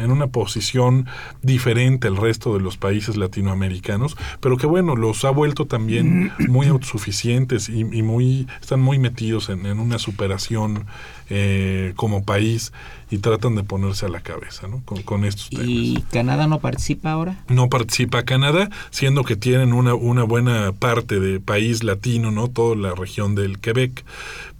en, una posición diferente al resto de los países latinoamericanos, pero que bueno, los ha vuelto también muy autosuficientes y, y muy, están muy metidos en, una superación eh, como país y tratan de ponerse a la cabeza ¿no? con, estos temas. ¿Y Canadá no participa ahora? No participa Canadá, siendo que tienen una, una buena parte de país latino, ¿no? toda la región del Quebec,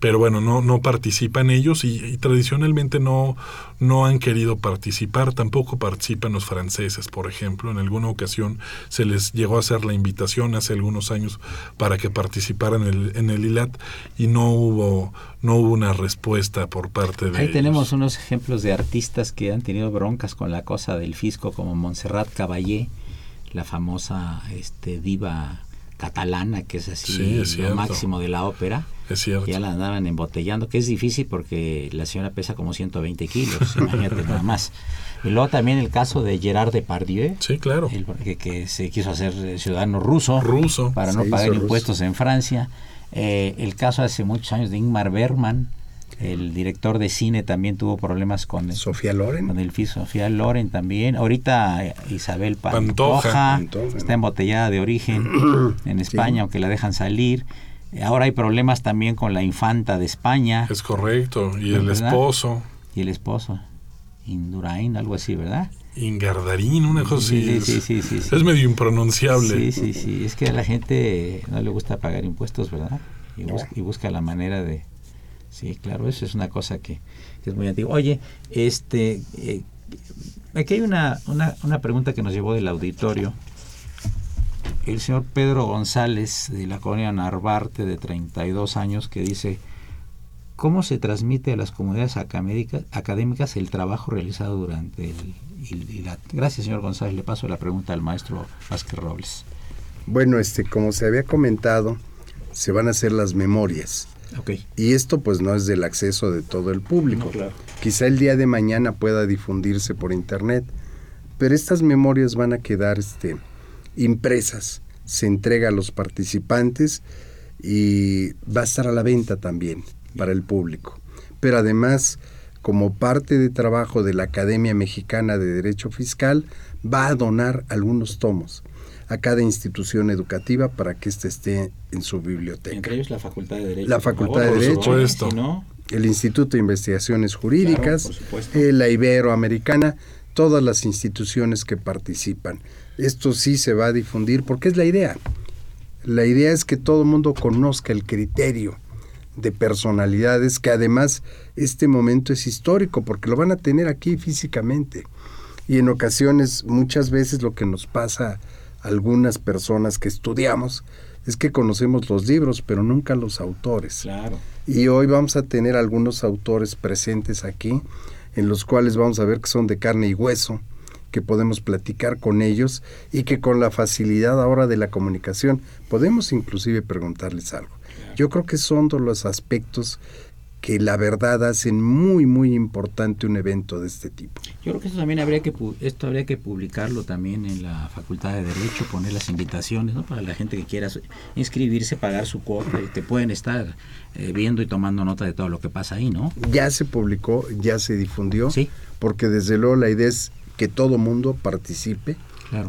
pero bueno, no, no participan ellos y, tradicionalmente no, no han querido participar, tampoco participan los franceses, por ejemplo. En alguna ocasión se les llegó a hacer la invitación hace algunos años para que participaran en el, en el ILAT y no hubo, no hubo una respuesta por parte de Ahí tenemos unos ejemplos de artistas que han tenido broncas con la cosa del fisco, como Montserrat Caballé, la famosa este, diva catalana, que es así lo máximo de la ópera. Es cierto. Ya la andaban embotellando, que es difícil porque la señora pesa como 120 kilos, [LAUGHS] imagínate nada más. Y luego también el caso de Gerard Depardieu. Sí, claro. que, se quiso hacer ciudadano ruso. Ruso. Para no pagar impuestos en Francia. Eh, el caso hace muchos años de Ingmar Bergman, el director de cine también tuvo problemas con el, Sofía Loren. Con el Sofía Loren también. Ahorita eh, Isabel Pantoja, está embotellada de origen [CLEARS THROAT] en España, aunque la dejan salir. Ahora hay problemas también con la infanta de España. Es correcto, y el esposo. Y el esposo, Indurain, algo así, ¿verdad? Ingardarín, una cosa sí, sí, sí, sí, Es medio impronunciable. Sí, sí, sí. Es que a la gente no le gusta pagar impuestos, ¿verdad? Y, busca, la manera de... Sí, claro, eso es una cosa que, es muy antigua. Oye, este... Eh, aquí hay una, una, una pregunta que nos llevó del auditorio el señor Pedro González de la colonia Narvarte de 32 años que dice cómo se transmite a las comunidades académicas el trabajo realizado durante el... Gracias, señor González. Le paso la pregunta al maestro Vázquez Robles. Bueno, este, como se había comentado, se van a hacer las memorias. Okay. Y esto pues no es del acceso de todo el público. Quizá el día de mañana pueda difundirse por internet, pero estas memorias van a quedar este, impresas, se entrega a los participantes y va a estar a la venta también para el público. Pero además, como parte de trabajo de la Academia Mexicana de Derecho Fiscal, va a donar algunos tomos a cada institución educativa para que éste esté en su biblioteca. Entre ellos la Facultad de Derecho. La Facultad de Derecho, el Instituto de Investigaciones Jurídicas, la Iberoamericana, todas las instituciones que participan esto sí se va a difundir porque es la idea. La idea es que todo el mundo conozca el criterio de personalidades, que además este momento es histórico porque lo van a tener aquí físicamente. Y en ocasiones, muchas veces lo que nos pasa a algunas personas que estudiamos es que conocemos los libros, pero nunca los autores. Claro. Y hoy vamos a tener algunos autores presentes aquí, en los cuales vamos a ver que son de carne y hueso, que podemos platicar con ellos y que con la facilidad ahora de la comunicación podemos inclusive preguntarles algo. Yo creo que son todos los aspectos que la verdad hacen muy muy importante un evento de este tipo. Yo creo que esto también habría que esto habría que publicarlo también en la Facultad de Derecho, poner las invitaciones, ¿no? Para la gente que quiera inscribirse, pagar su cuota, que pueden estar eh, viendo y tomando nota de todo lo que pasa ahí, ¿no? Ya se publicó, ya se difundió, sí. porque desde luego la idea es que todo mundo participe,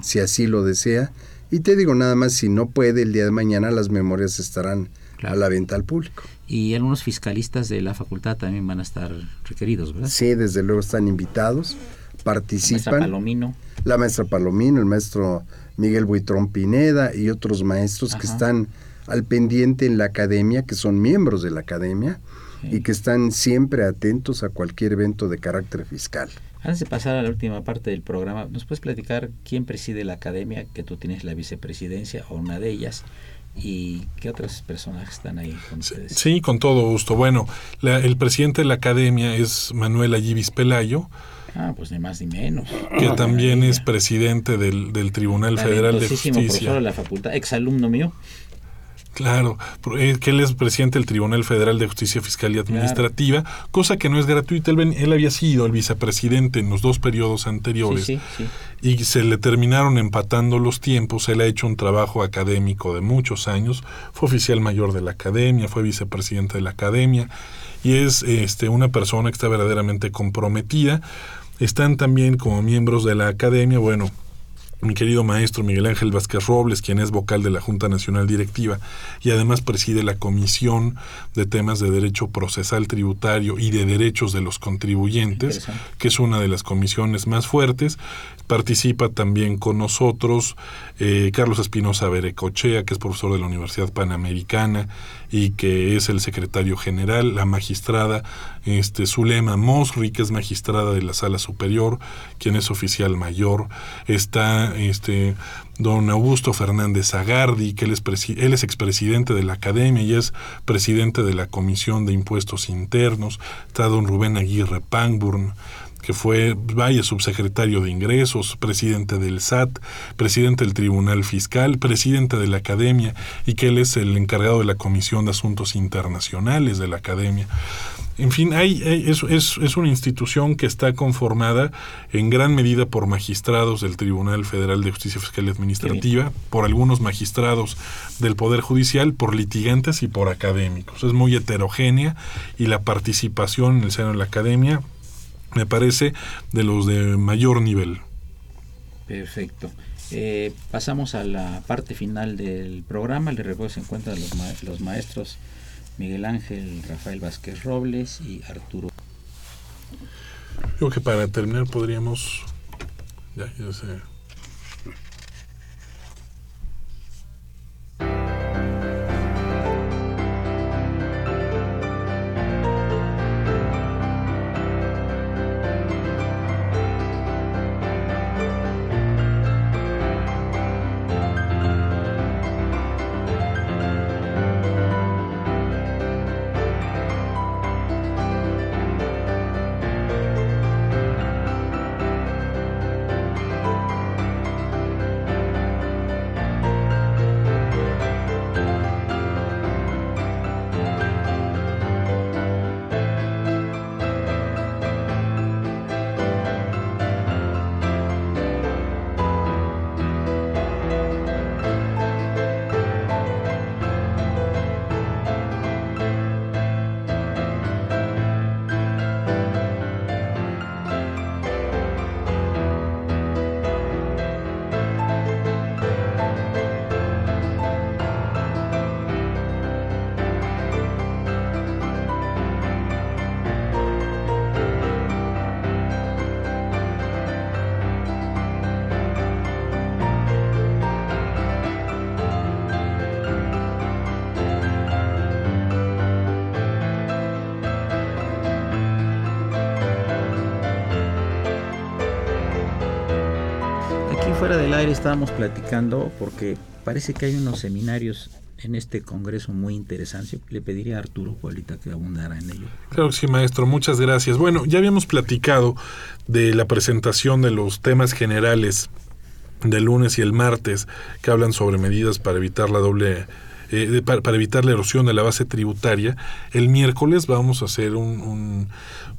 si así lo desea. Y te digo nada más, si no puede, el día de mañana las memorias estarán a la venta al público. Y algunos fiscalistas de la facultad también van a estar requeridos, ¿verdad? Sí, desde luego están invitados, participan. La maestra Palomino. La maestra Palomino, el maestro Miguel Buitrón Pineda y otros maestros que están al pendiente en la academia, que son miembros de la academia y que están siempre atentos a cualquier evento de carácter fiscal. Antes de pasar a la última parte del programa, ¿nos puedes platicar quién preside la academia, que tú tienes la vicepresidencia o una de ellas? ¿Y qué otros personajes están ahí con ustedes? Sí, con todo gusto. Bueno, el presidente de la academia es Manuel Ayibis Pelayo. Ah, pues ni más ni menos. Que también es presidente del, Tribunal Federal de Justicia. profesor de la facultad, exalumno mío. Claro, eh, que él es presidente del Tribunal Federal de Justicia Fiscal y Administrativa, cosa que no es gratuita. Él, había sido el vicepresidente en los dos periodos anteriores y se le terminaron empatando los tiempos. Él ha hecho un trabajo académico de muchos años, fue oficial mayor de la academia, fue vicepresidente de la academia y es este, una persona que está verdaderamente comprometida. Están también como miembros de la academia, bueno, mi querido maestro Miguel Ángel Vázquez Robles, quien es vocal de la Junta Nacional Directiva y además preside la Comisión de Temas de Derecho Procesal Tributario y de Derechos de los Contribuyentes, que es una de las comisiones más fuertes. Participa también con nosotros eh, Carlos Espinosa Berecochea, que es profesor de la Universidad Panamericana y que es el secretario general, la magistrada este, Zulema Mosri, que es magistrada de la Sala Superior, quien es oficial mayor. Está este, don Augusto Fernández Agardi, que él es, él es expresidente de la Academia y es presidente de la Comisión de Impuestos Internos. Está don Rubén Aguirre Pangburn, que fue, vaya, subsecretario de Ingresos, presidente del SAT, presidente del Tribunal Fiscal, presidente de la Academia, y que él es el encargado de la Comisión de Asuntos Internacionales de la Academia. En fin, hay, es, es, una institución que está conformada en gran medida por magistrados del Tribunal Federal de Justicia Fiscal y Administrativa, por algunos magistrados del Poder Judicial, por litigantes y por académicos. Es muy heterogénea y la participación en el seno de la academia me parece de los de mayor nivel. Perfecto. Eh, pasamos a la parte final del programa. Le recuerdo se encuentran los, los maestros Miguel Ángel, Rafael Vázquez Robles y Arturo. Creo que para terminar podríamos... Ya, ya sé. Estábamos platicando porque parece que hay unos seminarios en este congreso muy interesante. Le pediría a Arturo Juanita que abundara en ello. Claro que sí, maestro. Muchas gracias. Bueno, ya habíamos platicado de la presentación de los temas generales del lunes y el martes que hablan sobre medidas para evitar la doble eh, para, evitar la erosión de la base tributaria. El miércoles vamos a hacer un,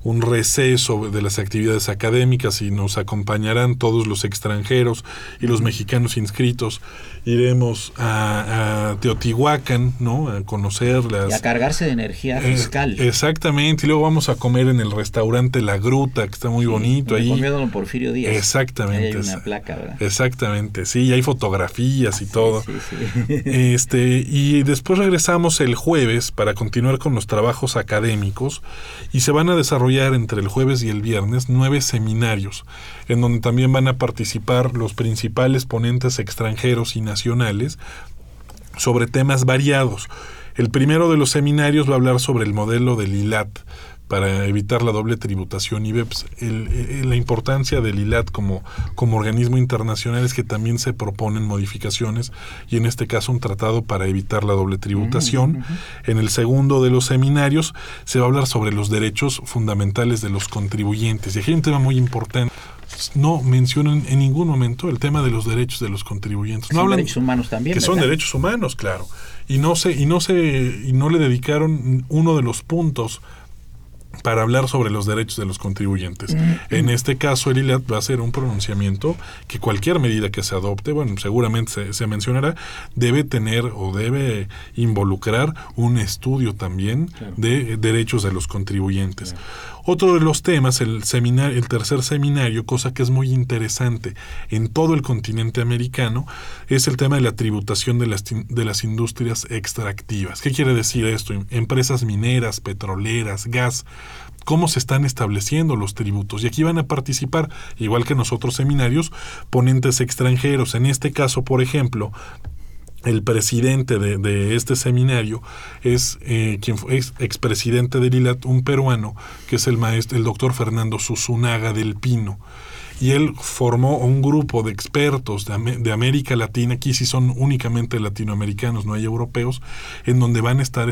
un receso de las actividades académicas y nos acompañarán todos los extranjeros y los mexicanos inscritos. Iremos a, Teotihuacán, ¿no? A conocerlas. Y a cargarse de energía eh, fiscal. exactamente. Y luego vamos a comer en el restaurante La Gruta, que está muy bonito ahí. Comió Porfirio Díaz. Exactamente. hay una placa, ¿verdad? Exactamente, sí. Y hay fotografías y todo. Sí, sí. Este, y después regresamos el jueves para continuar con los trabajos académicos y se van a desarrollar entre el jueves y el viernes nueve seminarios, en donde también van a participar los principales ponentes extranjeros y nacionales sobre temas variados. El primero de los seminarios va a hablar sobre el modelo del ILAT, para evitar la doble tributación IBEPS. El, la importancia del ILAT como, como organismo internacional es que también se proponen modificaciones y en este caso un tratado para evitar la doble tributación. En el segundo de los seminarios se va a hablar sobre los derechos fundamentales de los contribuyentes. Y aquí hay un tema muy importante no mencionan en ningún momento el tema de los derechos de los contribuyentes. No son derechos humanos también. Que son derechos humanos, claro. Y no se, y no se, y no le dedicaron uno de los puntos para hablar sobre los derechos de los contribuyentes. En este caso, el ILAT va a ser un pronunciamiento que cualquier medida que se adopte, bueno, seguramente se, mencionará, debe tener o debe involucrar un estudio también de derechos de los contribuyentes. Otro de los temas, el, seminario, el tercer seminario, cosa que es muy interesante en todo el continente americano, es el tema de la tributación de las, de las industrias extractivas. ¿Qué quiere decir esto? Empresas mineras, petroleras, gas, cómo se están estableciendo los tributos. Y aquí van a participar, igual que en los otros seminarios, ponentes extranjeros. En este caso, por ejemplo, el presidente de, este seminario es eh, quien fue expresidente del ILAT, un peruano, que es el maestro, el doctor Fernando Susunaga del Pino y él formó un grupo de expertos de, América Latina, aquí sí son únicamente latinoamericanos, no hay europeos, en donde van a estar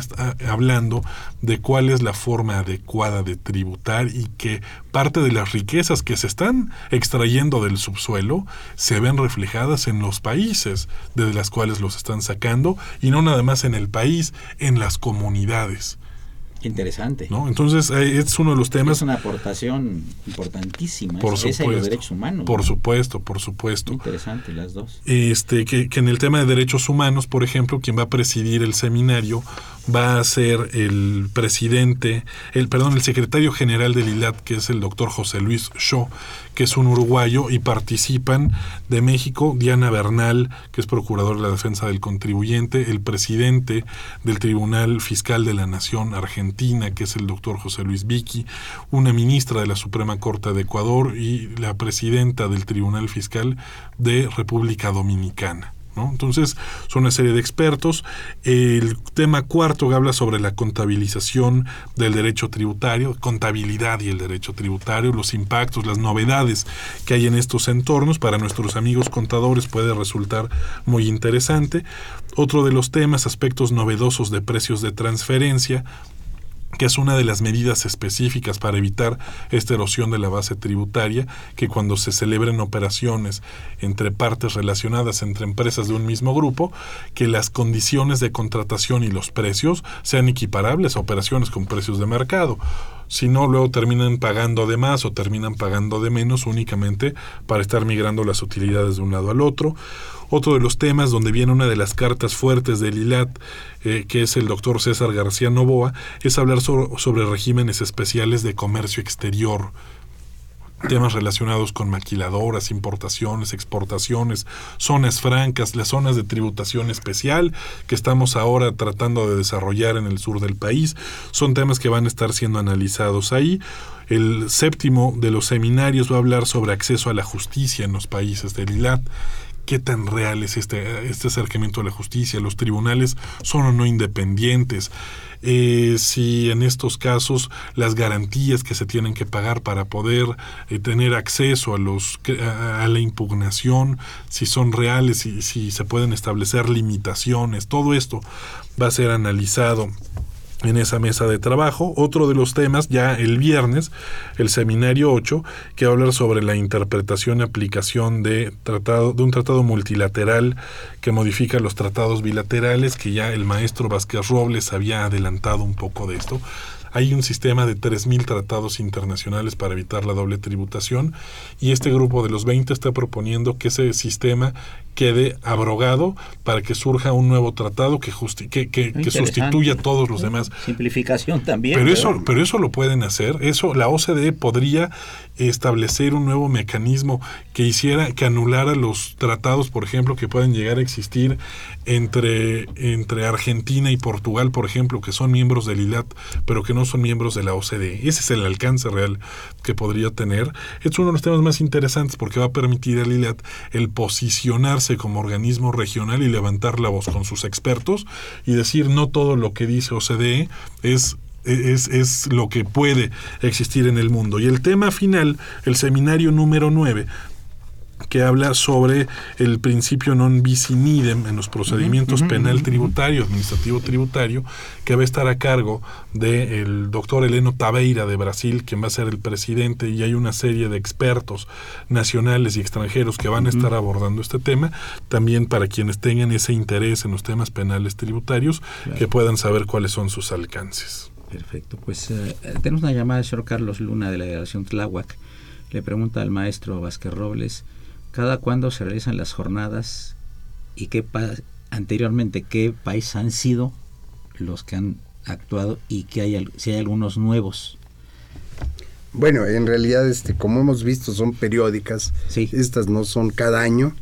hablando de cuál es la forma adecuada de tributar y que parte de las riquezas que se están extrayendo del subsuelo se ven reflejadas en los países de las cuales los están sacando y no nada más en el país, en las comunidades. Interesante. ¿no? Entonces, eh, es uno de los temas. Es una aportación importantísima. Por supuesto. los derechos humanos. Por supuesto, por supuesto. Interesante las dos. Este, que, que, en el tema de derechos humanos, por ejemplo, quien va a presidir el seminario va a ser el presidente, el perdón, el secretario general del ILAT, que es el doctor José Luis Shaw, que es un uruguayo, y participan de México Diana Bernal, que es procurador de la defensa del contribuyente, el presidente del Tribunal Fiscal de la Nación Argentina, que es el doctor José Luis Vicky, una ministra de la Suprema Corte de Ecuador y la presidenta del Tribunal Fiscal de República Dominicana. Entonces, son una serie de expertos. El tema cuarto que habla sobre la contabilización del derecho tributario, contabilidad y el derecho tributario, los impactos, las novedades que hay en estos entornos. Para nuestros amigos contadores puede resultar muy interesante. Otro de los temas, aspectos novedosos de precios de transferencia, que es una de las medidas específicas para evitar esta erosión de la base tributaria, que cuando se celebren operaciones entre partes relacionadas entre empresas de un mismo grupo, que las condiciones de contratación y los precios sean equiparables a operaciones con precios de mercado. Si no, luego terminan pagando de más o terminan pagando de menos únicamente para estar migrando las utilidades de un lado al otro. Otro de los temas donde viene una de las cartas fuertes del ILAT, eh, que es el doctor César García Novoa, es hablar sobre regímenes especiales de comercio exterior. Temas relacionados con maquiladoras, importaciones, exportaciones, zonas francas, las zonas de tributación especial que estamos ahora tratando de desarrollar en el sur del país, son temas que van a estar siendo analizados ahí. El séptimo de los seminarios va a hablar sobre acceso a la justicia en los países del ILAT qué tan real es este, este acercamiento a la justicia, los tribunales son o no independientes, eh, si en estos casos las garantías que se tienen que pagar para poder eh, tener acceso a, los, a, la impugnación, si son reales, si se pueden establecer limitaciones, todo esto va a ser analizado en esa mesa de trabajo. Otro de los temas, ya el viernes, el seminario 8, que va a hablar sobre la interpretación y aplicación de, tratado, de un tratado multilateral que modifica los tratados bilaterales, que ya el maestro Vázquez Robles había adelantado un poco de esto. Hay un sistema de 3.000 tratados internacionales para evitar la doble tributación y este grupo de los 20 está proponiendo que ese sistema quede abrogado para que surja un nuevo tratado que, que, que, sustituya a todos los demás. Simplificación también. Pero, eso, pero eso lo pueden hacer. Eso la OCDE podría establecer un nuevo mecanismo que hiciera que anulara los tratados, por ejemplo, que pueden llegar a existir entre, entre Argentina y Portugal, por ejemplo, que son miembros del ILAT, pero que no son miembros de la OCDE. Ese es el alcance real que podría tener. Es uno de los temas más interesantes porque va a permitir al ILAT el posicionarse como organismo regional y levantar la voz con sus expertos y decir no todo lo que dice OCDE es es, es, lo que puede existir en el mundo. Y el tema final, el seminario número 9, que habla sobre el principio non bis in idem en los procedimientos penal tributario, administrativo tributario, que va a estar a cargo del doctor Eleno Tabeira de Brasil, quien va a ser el presidente, y hay una serie de expertos nacionales y extranjeros que van a estar abordando este tema, también para quienes tengan ese interés en los temas penales tributarios, que puedan saber cuáles son sus alcances. Perfecto, pues eh, tenemos una llamada del señor Carlos Luna de la Delegación Tláhuac. Le pregunta al maestro Vázquez Robles cada cuándo se realizan las jornadas y qué anteriormente qué países han sido los que han actuado y que hay si hay algunos nuevos. Bueno, en realidad este como hemos visto son periódicas. Estas no son cada año.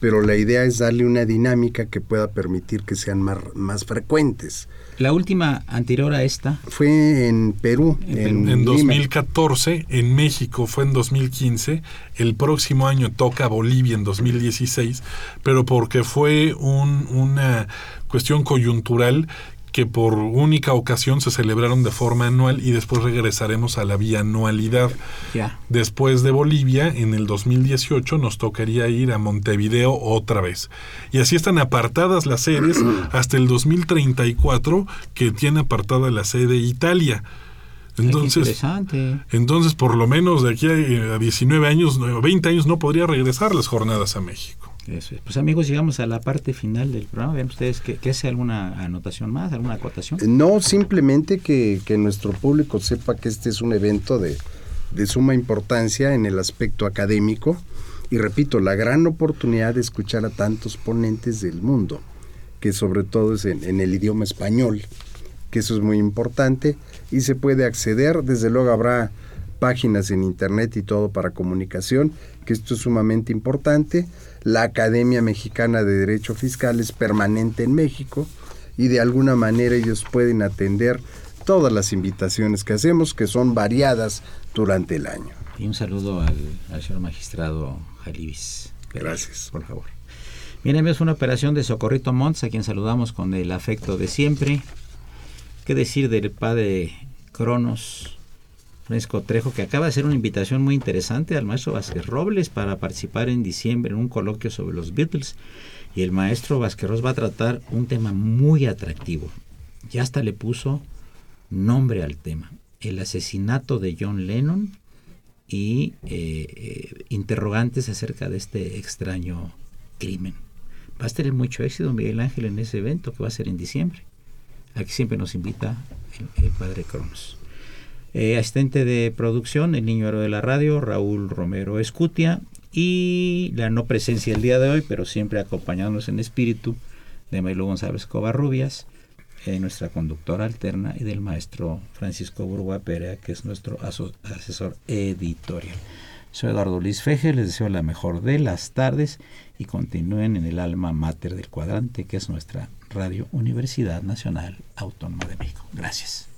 Pero la idea es darle una dinámica que pueda permitir que sean más, más frecuentes. La última anterior a esta fue en Perú. En, en 2014, en México fue en 2015, el próximo año toca Bolivia en 2016, pero porque fue un, una cuestión coyuntural que por única ocasión se celebraron de forma anual y después regresaremos a la bianualidad. Después de Bolivia, en el 2018 nos tocaría ir a Montevideo otra vez. Y así están apartadas las sedes [CLEARS THROAT] hasta el 2034 que tiene apartada la sede Italia. Entonces, entonces, por lo menos de aquí a 19 años, 20 años no podría regresar las jornadas a México. Pues amigos, llegamos a la parte final del programa. Vean ustedes que, hace alguna anotación más, alguna acotación. No, simplemente que, nuestro público sepa que este es un evento de, suma importancia en el aspecto académico y repito, la gran oportunidad de escuchar a tantos ponentes del mundo, que sobre todo es en, el idioma español, que eso es muy importante y se puede acceder, desde luego habrá páginas en internet y todo para comunicación, que esto es sumamente importante. La Academia Mexicana de Derecho Fiscal es permanente en México y de alguna manera ellos pueden atender todas las invitaciones que hacemos, que son variadas durante el año. Y un saludo al, señor magistrado Jalibis. Gracias. Por favor. Bien, es una operación de Socorrito Montes, a quien saludamos con el afecto de siempre. ¿Qué decir del padre Cronos, Francisco Trejo, que acaba de hacer una invitación muy interesante al maestro Vázquez Robles para participar en diciembre en un coloquio sobre los Beatles? Y el maestro Vázquez Robles va a tratar un tema muy atractivo. Ya hasta le puso nombre al tema. El asesinato de John Lennon y eh, eh, interrogantes acerca de este extraño crimen. Va a tener mucho éxito Miguel Ángel en ese evento que va a ser en diciembre. Aquí siempre nos invita el, padre Cronos. Eh, asistente de producción, el niño héroe de la radio, Raúl Romero Escutia. Y la no presencia el día de hoy, pero siempre acompañándonos en espíritu, de Mailo González Covarrubias, eh, nuestra conductora alterna, y del maestro Francisco Burgua Perea, que es nuestro asesor editorial. Soy Eduardo Luis Feje, les deseo la mejor de las tardes y continúen en el alma mater del cuadrante, que es nuestra Radio Universidad Nacional Autónoma de México. Gracias.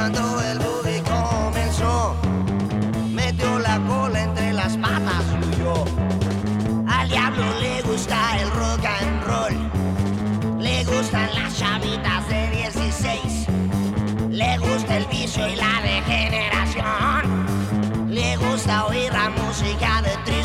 Cuando el boogie comenzó, metió la cola entre las patas y huyó. Al diablo le gusta el rock and roll, le gustan las chavitas de 16, le gusta el vicio y la degeneración, le gusta oír la música de Three